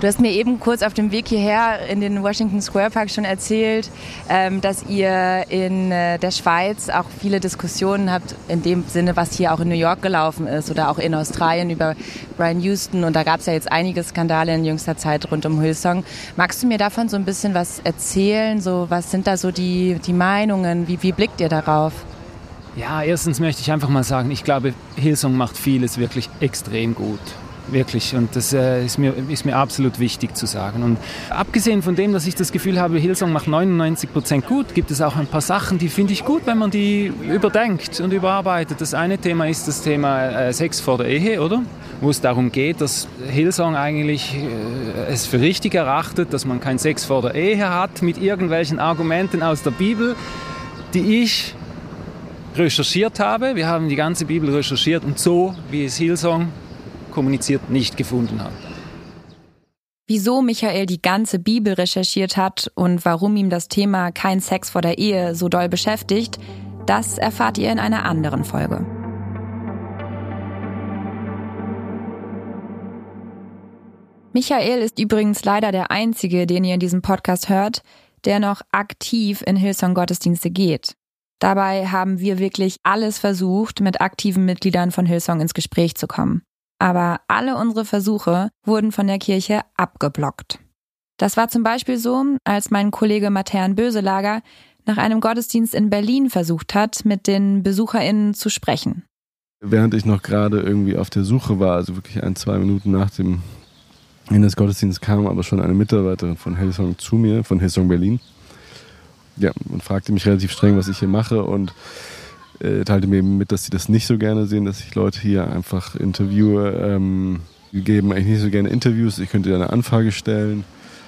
Du hast mir eben kurz auf dem Weg hierher in den Washington Square Park schon erzählt, ähm, dass ihr in äh, der Schweiz auch viele Diskussionen habt, in dem Sinne, was hier auch in New York gelaufen ist oder auch in Australien über Brian Houston. Und da gab es ja jetzt einige Skandale in jüngster Zeit rund um Hillsong. Magst du mir davon so ein bisschen was erzählen? So, was sind da so die, die Meinungen? Wie, wie blickt ihr darauf? Ja, erstens möchte ich einfach mal sagen, ich glaube, Hillsong macht vieles wirklich extrem gut wirklich. Und das äh, ist, mir, ist mir absolut wichtig zu sagen. Und abgesehen von dem, dass ich das Gefühl habe, Hillsong macht 99 Prozent gut, gibt es auch ein paar Sachen, die finde ich gut, wenn man die überdenkt und überarbeitet. Das eine Thema ist das Thema äh, Sex vor der Ehe, oder? Wo es darum geht, dass Hillsong eigentlich äh, es für richtig erachtet, dass man keinen Sex vor der Ehe hat, mit irgendwelchen Argumenten aus der Bibel, die ich recherchiert habe. Wir haben die ganze Bibel recherchiert und so, wie es Hillsong kommuniziert, nicht gefunden hat. Wieso Michael die ganze Bibel recherchiert hat und warum ihm das Thema kein Sex vor der Ehe so doll beschäftigt, das erfahrt ihr in einer anderen Folge. Michael ist übrigens leider der Einzige, den ihr in diesem Podcast hört, der noch aktiv in Hillsong Gottesdienste geht. Dabei haben wir wirklich alles versucht, mit aktiven Mitgliedern von Hillsong ins Gespräch zu kommen aber alle unsere Versuche wurden von der Kirche abgeblockt. Das war zum Beispiel so, als mein Kollege Matern Böselager nach einem Gottesdienst in Berlin versucht hat, mit den BesucherInnen zu sprechen. Während ich noch gerade irgendwie auf der Suche war, also wirklich ein, zwei Minuten nach dem Ende des Gottesdienstes, kam aber schon eine Mitarbeiterin von Hillsong zu mir, von Hillsong Berlin. Ja, und fragte mich relativ streng, was ich hier mache und äh, teilte mir eben mit, dass sie das nicht so gerne sehen, dass ich Leute hier einfach interviewe. Ähm, die geben eigentlich nicht so gerne Interviews. Ich könnte eine Anfrage stellen.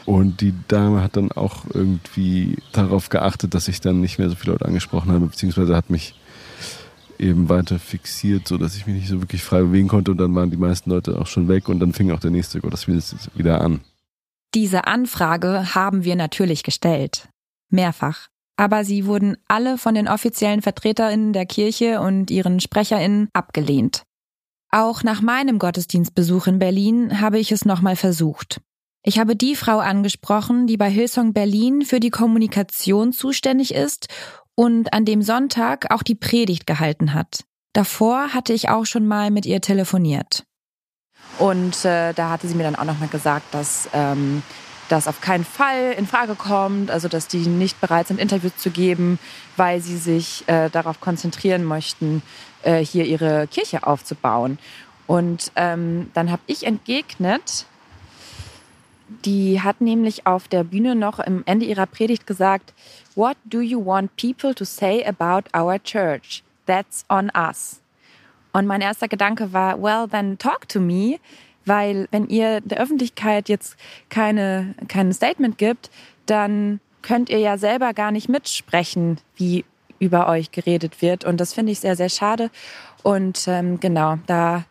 Und die Dame hat dann auch irgendwie darauf geachtet, dass ich dann nicht mehr so viele Leute angesprochen habe, beziehungsweise hat mich eben weiter fixiert, sodass ich mich nicht so wirklich frei bewegen konnte. Und dann waren die meisten Leute auch schon weg und dann fing auch der nächste Gottesdienst wieder an. Diese Anfrage haben wir natürlich gestellt. Mehrfach aber sie wurden alle von den offiziellen Vertreterinnen der Kirche und ihren Sprecherinnen abgelehnt. Auch nach meinem Gottesdienstbesuch in Berlin habe ich es nochmal versucht. Ich habe die Frau angesprochen, die bei Hillsong Berlin für die Kommunikation zuständig ist und an dem Sonntag auch die Predigt gehalten hat. Davor hatte ich auch schon mal mit ihr telefoniert. Und äh, da hatte sie mir dann auch nochmal gesagt, dass ähm, das auf keinen Fall in Frage kommt, also dass die nicht bereit sind, Interviews zu geben, weil sie sich äh, darauf konzentrieren möchten, äh, hier ihre Kirche aufzubauen. Und ähm, dann habe ich entgegnet, die hat nämlich auf der Bühne noch am Ende ihrer Predigt gesagt, What do you want people to say about our church? That's on us. Und mein erster Gedanke war, well, then talk to me weil wenn ihr der Öffentlichkeit jetzt keine, kein Statement gibt, dann könnt ihr ja selber gar nicht mitsprechen, wie über euch geredet wird. Und das finde ich sehr, sehr schade. Und ähm, genau, da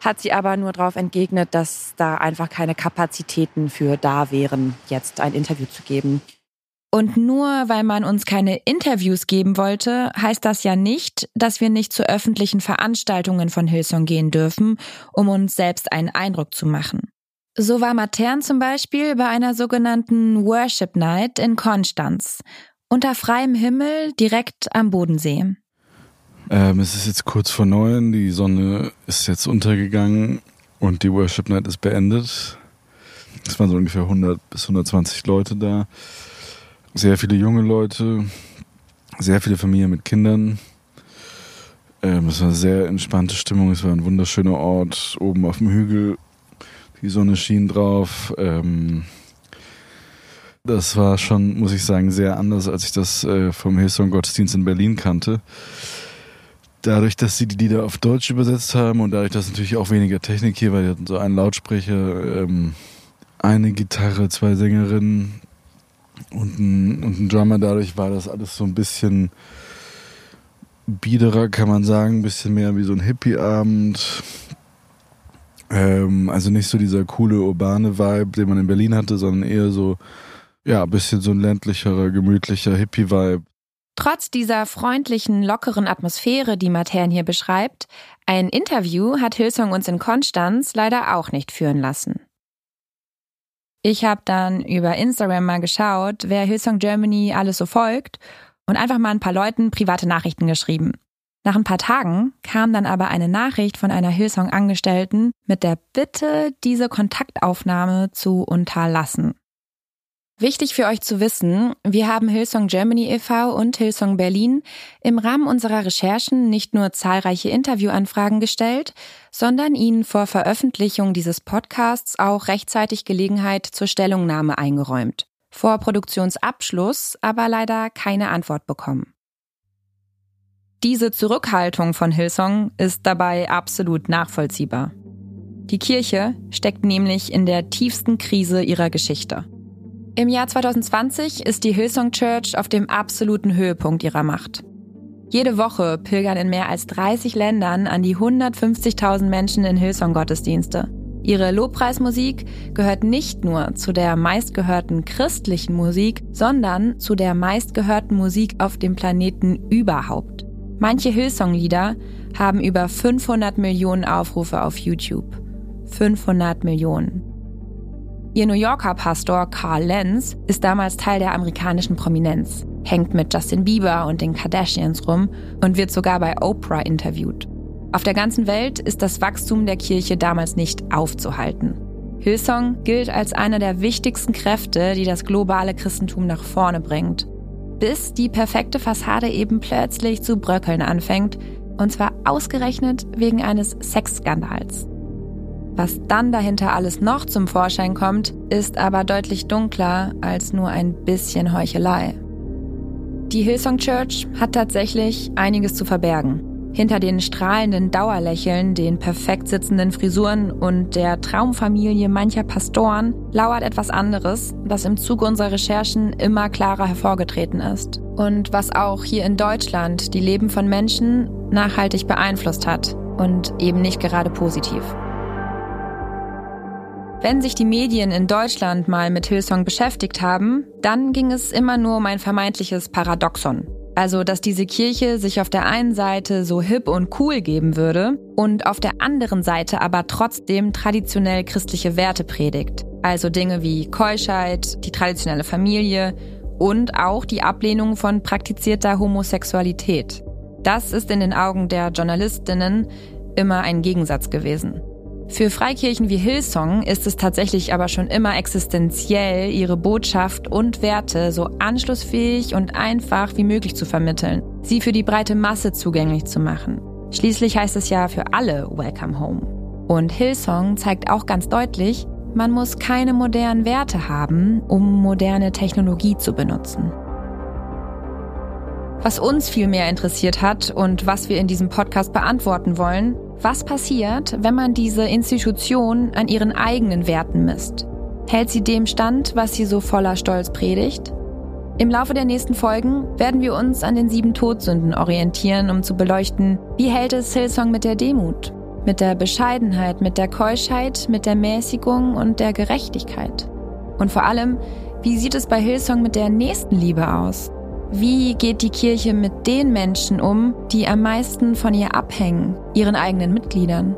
hat sie aber nur darauf entgegnet, dass da einfach keine Kapazitäten für da wären, jetzt ein Interview zu geben. Und nur weil man uns keine Interviews geben wollte, heißt das ja nicht, dass wir nicht zu öffentlichen Veranstaltungen von Hillsong gehen dürfen, um uns selbst einen Eindruck zu machen. So war Matern zum Beispiel bei einer sogenannten Worship Night in Konstanz, unter freiem Himmel direkt am Bodensee. Ähm, es ist jetzt kurz vor neun, die Sonne ist jetzt untergegangen und die Worship Night ist beendet. Es waren so ungefähr 100 bis 120 Leute da sehr viele junge Leute, sehr viele Familien mit Kindern. Äh, Ähm, es war eine sehr entspannte Stimmung. Es war ein wunderschöner Ort oben auf dem Hügel. Die Sonne schien drauf. Ähm, das war schon, muss ich sagen, sehr anders, als ich das äh, vom Hillsong Gottesdienst in Berlin kannte. Dadurch, dass sie die Lieder auf Deutsch übersetzt haben und dadurch, dass natürlich auch weniger Technik hier war, die hatten so einen Lautsprecher, ähm, eine Gitarre, zwei Sängerinnen und ein, und ein Drummer. Dadurch war das alles so ein bisschen biederer, kann man sagen, ein bisschen mehr wie so ein Hippie-Abend. Ähm, also nicht so dieser coole urbane Vibe, den man in Berlin hatte, sondern eher so, ja, ein bisschen so ein ländlicherer, gemütlicher Hippie-Vibe. Trotz dieser freundlichen, lockeren Atmosphäre, die Matern hier beschreibt, ein Interview hat Hillsong uns in Konstanz leider auch nicht führen lassen. Ich habe dann über Instagram mal geschaut, wer Hillsong Germany alles so folgt und einfach mal ein paar Leuten private Nachrichten geschrieben. Nach ein paar Tagen kam dann aber eine Nachricht von einer Hillsong-Angestellten mit der Bitte, diese Kontaktaufnahme zu unterlassen. Wichtig für euch zu wissen, wir haben Hillsong Germany e.V. und Hillsong Berlin im Rahmen unserer Recherchen nicht nur zahlreiche Interviewanfragen gestellt, sondern ihnen vor Veröffentlichung dieses Podcasts auch rechtzeitig Gelegenheit zur Stellungnahme eingeräumt. Vor Produktionsabschluss aber leider keine Antwort bekommen. Diese Zurückhaltung von Hillsong ist dabei absolut nachvollziehbar. Die Kirche steckt nämlich in der tiefsten Krise ihrer Geschichte. Im Jahr 2020 ist die Hillsong Church auf dem absoluten Höhepunkt ihrer Macht. Jede Woche pilgern in mehr als 30 Ländern an die 150.000 Menschen in Hillsong-Gottesdienste. Ihre Lobpreismusik gehört nicht nur zu der meistgehörten christlichen Musik, sondern zu der meistgehörten Musik auf dem Planeten überhaupt. Manche Hillsong-Lieder haben über 500 Millionen Aufrufe auf YouTube. 500 Millionen. Ihr New Yorker Pastor Carl Lenz ist damals Teil der amerikanischen Prominenz, hängt mit Justin Bieber und den Kardashians rum und wird sogar bei Oprah interviewt. Auf der ganzen Welt ist das Wachstum der Kirche damals nicht aufzuhalten. Hillsong gilt als einer der wichtigsten Kräfte, die das globale Christentum nach vorne bringt. Bis die perfekte Fassade eben plötzlich zu bröckeln anfängt, und zwar ausgerechnet wegen eines Sexskandals. Was dann dahinter alles noch zum Vorschein kommt, ist aber deutlich dunkler als nur ein bisschen Heuchelei. Die Hillsong Church hat tatsächlich einiges zu verbergen. Hinter den strahlenden Dauerlächeln, den perfekt sitzenden Frisuren und der Traumfamilie mancher Pastoren lauert etwas anderes, das im Zuge unserer Recherchen immer klarer hervorgetreten ist. Und was auch hier in Deutschland die Leben von Menschen nachhaltig beeinflusst hat und eben nicht gerade positiv. Wenn sich die Medien in Deutschland mal mit Hillsong beschäftigt haben, dann ging es immer nur um ein vermeintliches Paradoxon. Also, dass diese Kirche sich auf der einen Seite so hip und cool geben würde und auf der anderen Seite aber trotzdem traditionell christliche Werte predigt. Also Dinge wie Keuschheit, die traditionelle Familie und auch die Ablehnung von praktizierter Homosexualität. Das ist in den Augen der Journalistinnen immer ein Gegensatz gewesen. Für Freikirchen wie Hillsong ist es tatsächlich aber schon immer existenziell, ihre Botschaft und Werte so anschlussfähig und einfach wie möglich zu vermitteln, sie für die breite Masse zugänglich zu machen. Schließlich heißt es ja für alle Welcome Home. Und Hillsong zeigt auch ganz deutlich, man muss keine modernen Werte haben, um moderne Technologie zu benutzen. Was uns viel mehr interessiert hat und was wir in diesem Podcast beantworten wollen, was passiert, wenn man diese Institution an ihren eigenen Werten misst? Hält sie dem stand, was sie so voller Stolz predigt? Im Laufe der nächsten Folgen werden wir uns an den sieben Todsünden orientieren, um zu beleuchten, wie hält es Hillsong mit der Demut, mit der Bescheidenheit, mit der Keuschheit, mit der Mäßigung und der Gerechtigkeit. Und vor allem, wie sieht es bei Hillsong mit der Nächstenliebe aus? Wie geht die Kirche mit den Menschen um, die am meisten von ihr abhängen, ihren eigenen Mitgliedern?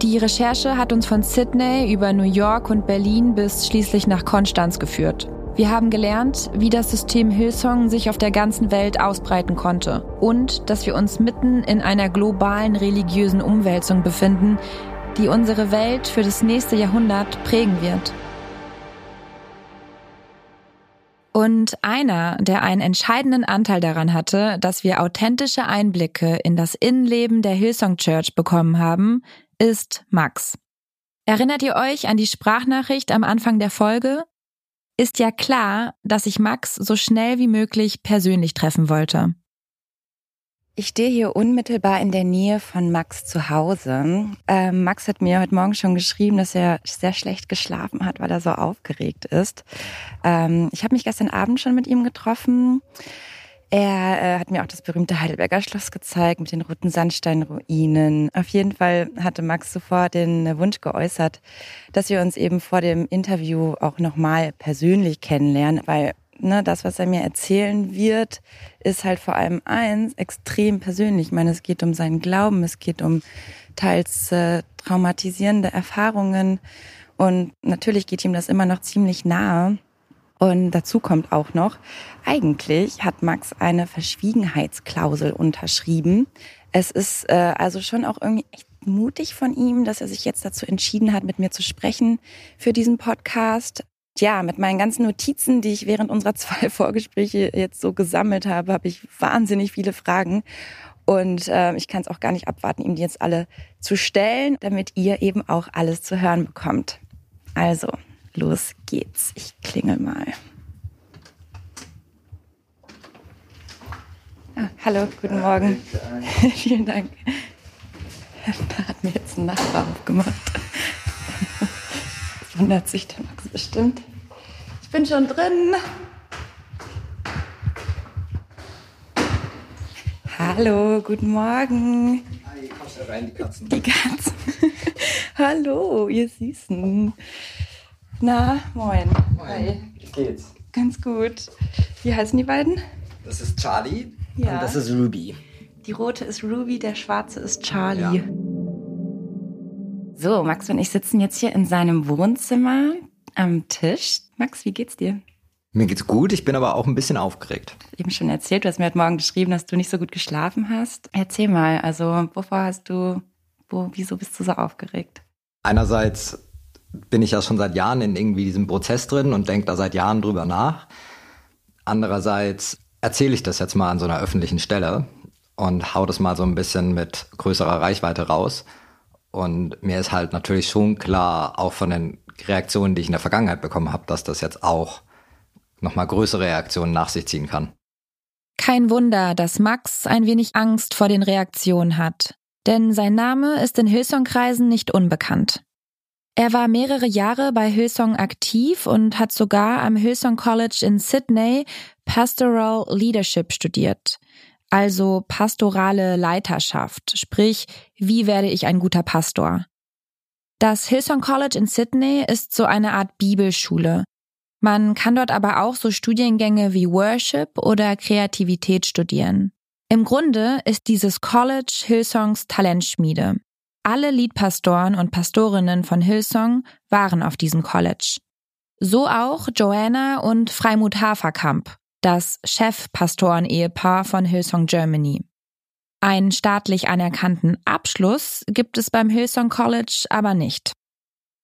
Die Recherche hat uns von Sydney über New York und Berlin bis schließlich nach Konstanz geführt. Wir haben gelernt, wie das System Hillsong sich auf der ganzen Welt ausbreiten konnte und dass wir uns mitten in einer globalen religiösen Umwälzung befinden, die unsere Welt für das nächste Jahrhundert prägen wird. Und einer, der einen entscheidenden Anteil daran hatte, dass wir authentische Einblicke in das Innenleben der Hillsong Church bekommen haben, ist Max. Erinnert ihr euch an die Sprachnachricht am Anfang der Folge? Ist ja klar, dass ich Max so schnell wie möglich persönlich treffen wollte. Ich stehe hier unmittelbar in der Nähe von Max zu Hause. Ähm, Max hat mir heute Morgen schon geschrieben, dass er sehr schlecht geschlafen hat, weil er so aufgeregt ist. Ähm, ich habe mich gestern Abend schon mit ihm getroffen. Er äh, hat mir auch das berühmte Heidelberger Schloss gezeigt mit den roten Sandsteinruinen. Auf jeden Fall hatte Max sofort den Wunsch geäußert, dass wir uns eben vor dem Interview auch nochmal persönlich kennenlernen, weil ne, das, was er mir erzählen wird, ist halt vor allem eins, extrem persönlich. Ich meine, es geht um seinen Glauben, es geht um teils äh, traumatisierende Erfahrungen und natürlich geht ihm das immer noch ziemlich nahe. Und dazu kommt auch noch, eigentlich hat Max eine Verschwiegenheitsklausel unterschrieben. Es ist äh, also schon auch irgendwie echt mutig von ihm, dass er sich jetzt dazu entschieden hat, mit mir zu sprechen für diesen Podcast. Tja, mit meinen ganzen Notizen, die ich während unserer zwei Vorgespräche jetzt so gesammelt habe, habe ich wahnsinnig viele Fragen. Und äh, ich kann es auch gar nicht abwarten, ihm die jetzt alle zu stellen, damit ihr eben auch alles zu hören bekommt. Also, los geht's. Ich klingel mal. Ah, hallo, guten Morgen. Vielen Dank. Da hat mir jetzt ein Nachbar aufgemacht wundert sich der Max bestimmt. Ich bin schon drin. Hallo, guten Morgen. Hi, kommst du rein, die Katzen? Die Katzen. Hallo, ihr Süßen. Na, moin. Moin. Hi. Wie geht's? Ganz gut. Wie heißen die beiden? Das ist Charlie ja. und das ist Ruby. Die rote ist Ruby, der schwarze ist Charlie. Ja. So, Max und ich sitzen jetzt hier in seinem Wohnzimmer am Tisch. Max, wie geht's dir? Mir geht's gut, ich bin aber auch ein bisschen aufgeregt. Eben schon erzählt, du hast mir heute Morgen geschrieben, dass du nicht so gut geschlafen hast. Erzähl mal, also wovor hast du, wo, wieso bist du so aufgeregt? Einerseits bin ich ja schon seit Jahren in irgendwie diesem Prozess drin und denke da seit Jahren drüber nach. Andererseits erzähle ich das jetzt mal an so einer öffentlichen Stelle und hau das mal so ein bisschen mit größerer Reichweite raus. Und mir ist halt natürlich schon klar, auch von den Reaktionen, die ich in der Vergangenheit bekommen habe, dass das jetzt auch nochmal größere Reaktionen nach sich ziehen kann. Kein Wunder, dass Max ein wenig Angst vor den Reaktionen hat. Denn sein Name ist in Hillsong-Kreisen nicht unbekannt. Er war mehrere Jahre bei Hillsong aktiv und hat sogar am Hillsong College in Sydney Pastoral Leadership studiert also pastorale Leiterschaft, sprich, wie werde ich ein guter Pastor? Das Hillsong College in Sydney ist so eine Art Bibelschule. Man kann dort aber auch so Studiengänge wie Worship oder Kreativität studieren. Im Grunde ist dieses College Hillsongs Talentschmiede. Alle Leadpastoren und Pastorinnen von Hillsong waren auf diesem College. So auch Joanna und Freimut Haferkamp, das Chefpastoren-Ehepaar von Hillsong Germany. Einen staatlich anerkannten Abschluss gibt es beim Hillsong College aber nicht.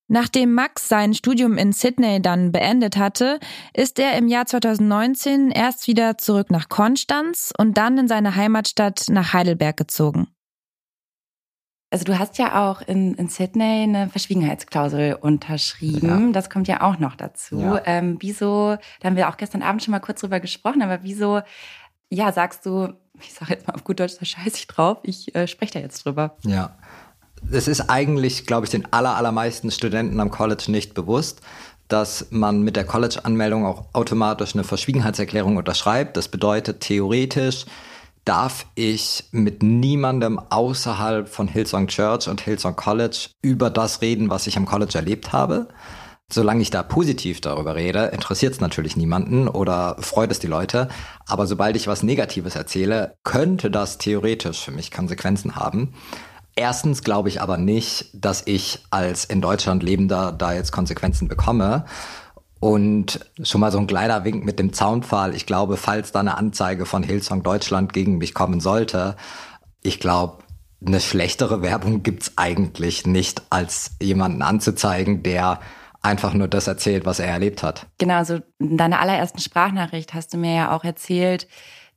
Nachdem Max sein Studium in Sydney dann beendet hatte, ist er im Jahr 2019 erst wieder zurück nach Konstanz und dann in seine Heimatstadt nach Heidelberg gezogen. Also du hast ja auch in, in Sydney eine Verschwiegenheitsklausel unterschrieben. Ja. Das kommt ja auch noch dazu. Ja. Ähm, wieso, da haben wir auch gestern Abend schon mal kurz drüber gesprochen, aber wieso, ja, sagst du, ich sage jetzt mal auf gut Deutsch, da scheiße ich drauf, ich äh, spreche da jetzt drüber. Ja. Es ist eigentlich, glaube ich, den aller, allermeisten Studenten am College nicht bewusst, dass man mit der College-Anmeldung auch automatisch eine Verschwiegenheitserklärung unterschreibt. Das bedeutet theoretisch, darf ich mit niemandem außerhalb von Hillsong Church und Hillsong College über das reden, was ich am College erlebt habe. Solange ich da positiv darüber rede, interessiert es natürlich niemanden oder freut es die Leute. Aber sobald ich was Negatives erzähle, könnte das theoretisch für mich Konsequenzen haben. Erstens glaube ich aber nicht, dass ich als in Deutschland Lebender da jetzt Konsequenzen bekomme. Und schon mal so ein kleiner Wink mit dem Zaunpfahl. Ich glaube, falls da eine Anzeige von Hillsong Deutschland gegen mich kommen sollte, ich glaube, eine schlechtere Werbung gibt's eigentlich nicht, als jemanden anzuzeigen, der einfach nur das erzählt, was er erlebt hat. Genau, so in deiner allerersten Sprachnachricht hast du mir ja auch erzählt,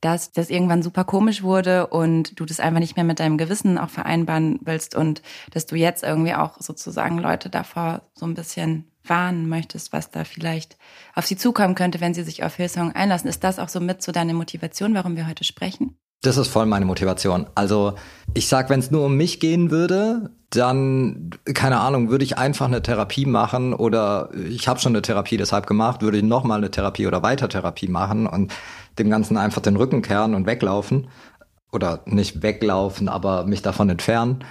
dass das irgendwann super komisch wurde und du das einfach nicht mehr mit deinem Gewissen auch vereinbaren willst und dass du jetzt irgendwie auch sozusagen Leute davor so ein bisschen warnen möchtest, was da vielleicht auf sie zukommen könnte, wenn sie sich auf Hillsong einlassen. Ist das auch so mit so deine Motivation, warum wir heute sprechen? Das ist voll meine Motivation. Also ich sag, wenn es nur um mich gehen würde, dann, keine Ahnung, würde ich einfach eine Therapie machen oder ich habe schon eine Therapie deshalb gemacht, würde ich nochmal eine Therapie oder Weitertherapie machen und dem Ganzen einfach den Rücken kehren und weglaufen. Oder nicht weglaufen, aber mich davon entfernen.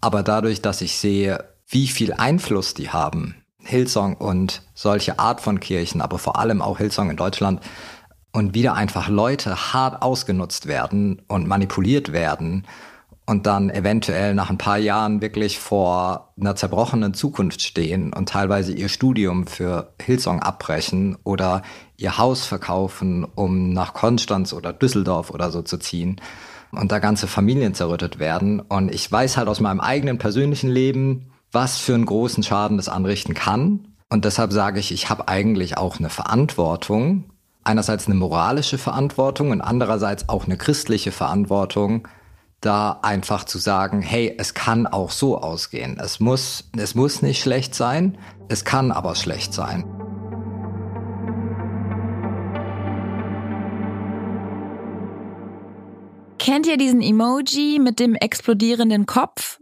Aber dadurch, dass ich sehe, wie viel Einfluss die haben, Hillsong und solche Art von Kirchen, aber vor allem auch Hillsong in Deutschland, und wieder einfach Leute hart ausgenutzt werden und manipuliert werden und dann eventuell nach ein paar Jahren wirklich vor einer zerbrochenen Zukunft stehen und teilweise ihr Studium für Hillsong abbrechen oder ihr Haus verkaufen, um nach Konstanz oder Düsseldorf oder so zu ziehen und da ganze Familien zerrüttet werden. Und ich weiß halt aus meinem eigenen persönlichen Leben, was für einen großen Schaden das anrichten kann. Und deshalb sage ich, ich habe eigentlich auch eine Verantwortung, einerseits eine moralische Verantwortung und andererseits auch eine christliche Verantwortung, da einfach zu sagen, hey, es kann auch so ausgehen. Es muss, es muss nicht schlecht sein, es kann aber schlecht sein. Kennt ihr diesen Emoji mit dem explodierenden Kopf?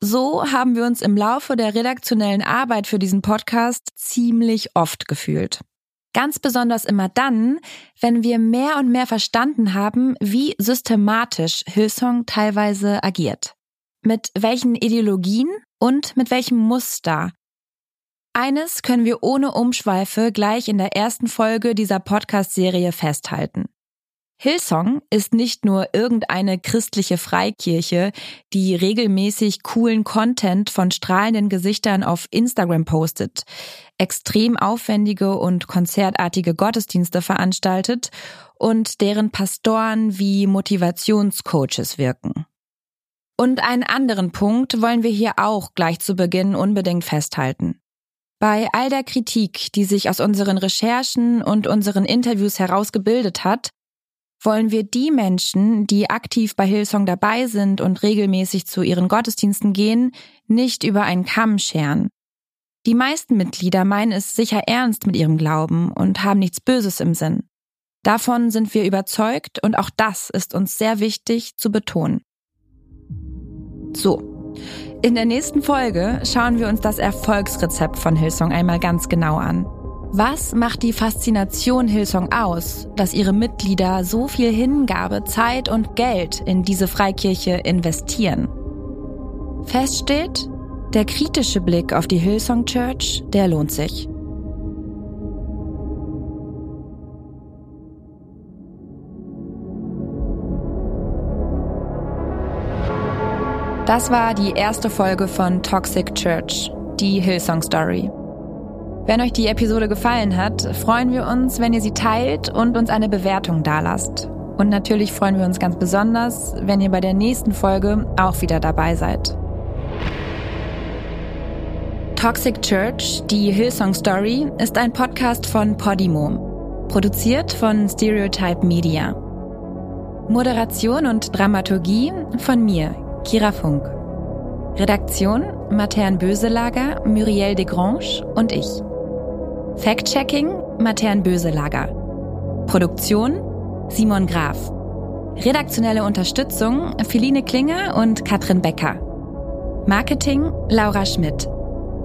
So haben wir uns im Laufe der redaktionellen Arbeit für diesen Podcast ziemlich oft gefühlt. Ganz besonders immer dann, wenn wir mehr und mehr verstanden haben, wie systematisch Hillsong teilweise agiert. Mit welchen Ideologien und mit welchem Muster. Eines können wir ohne Umschweife gleich in der ersten Folge dieser Podcast-Serie festhalten. Hillsong ist nicht nur irgendeine christliche Freikirche, die regelmäßig coolen Content von strahlenden Gesichtern auf Instagram postet, extrem aufwendige und konzertartige Gottesdienste veranstaltet und deren Pastoren wie Motivationscoaches wirken. Und einen anderen Punkt wollen wir hier auch gleich zu Beginn unbedingt festhalten. Bei all der Kritik, die sich aus unseren Recherchen und unseren Interviews herausgebildet hat, wollen wir die Menschen, die aktiv bei Hillsong dabei sind und regelmäßig zu ihren Gottesdiensten gehen, nicht über einen Kamm scheren. Die meisten Mitglieder meinen es sicher ernst mit ihrem Glauben und haben nichts Böses im Sinn. Davon sind wir überzeugt und auch das ist uns sehr wichtig zu betonen. So, in der nächsten Folge schauen wir uns das Erfolgsrezept von Hillsong einmal ganz genau an. Was macht die Faszination Hillsong aus, dass ihre Mitglieder so viel Hingabe, Zeit und Geld in diese Freikirche investieren? Fest steht, der kritische Blick auf die Hillsong Church, der lohnt sich. Das war die erste Folge von Toxic Church, die Hillsong Story. Wenn euch die Episode gefallen hat, freuen wir uns, wenn ihr sie teilt und uns eine Bewertung dalasst. Und natürlich freuen wir uns ganz besonders, wenn ihr bei der nächsten Folge auch wieder dabei seid. Toxic Church, die Hillsong Story, ist ein Podcast von Podimo, produziert von Stereotype Media. Moderation und Dramaturgie von mir, Kira Funk. Redaktion Matern Böselager, Muriel Desgrange und ich. Fact-Checking Matern Böselager. Produktion Simon Graf. Redaktionelle Unterstützung Philine Klinger und Katrin Becker. Marketing Laura Schmidt.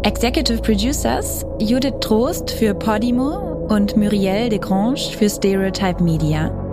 Executive Producers Judith Trost für Podimo und Muriel Desgrange für Stereotype Media.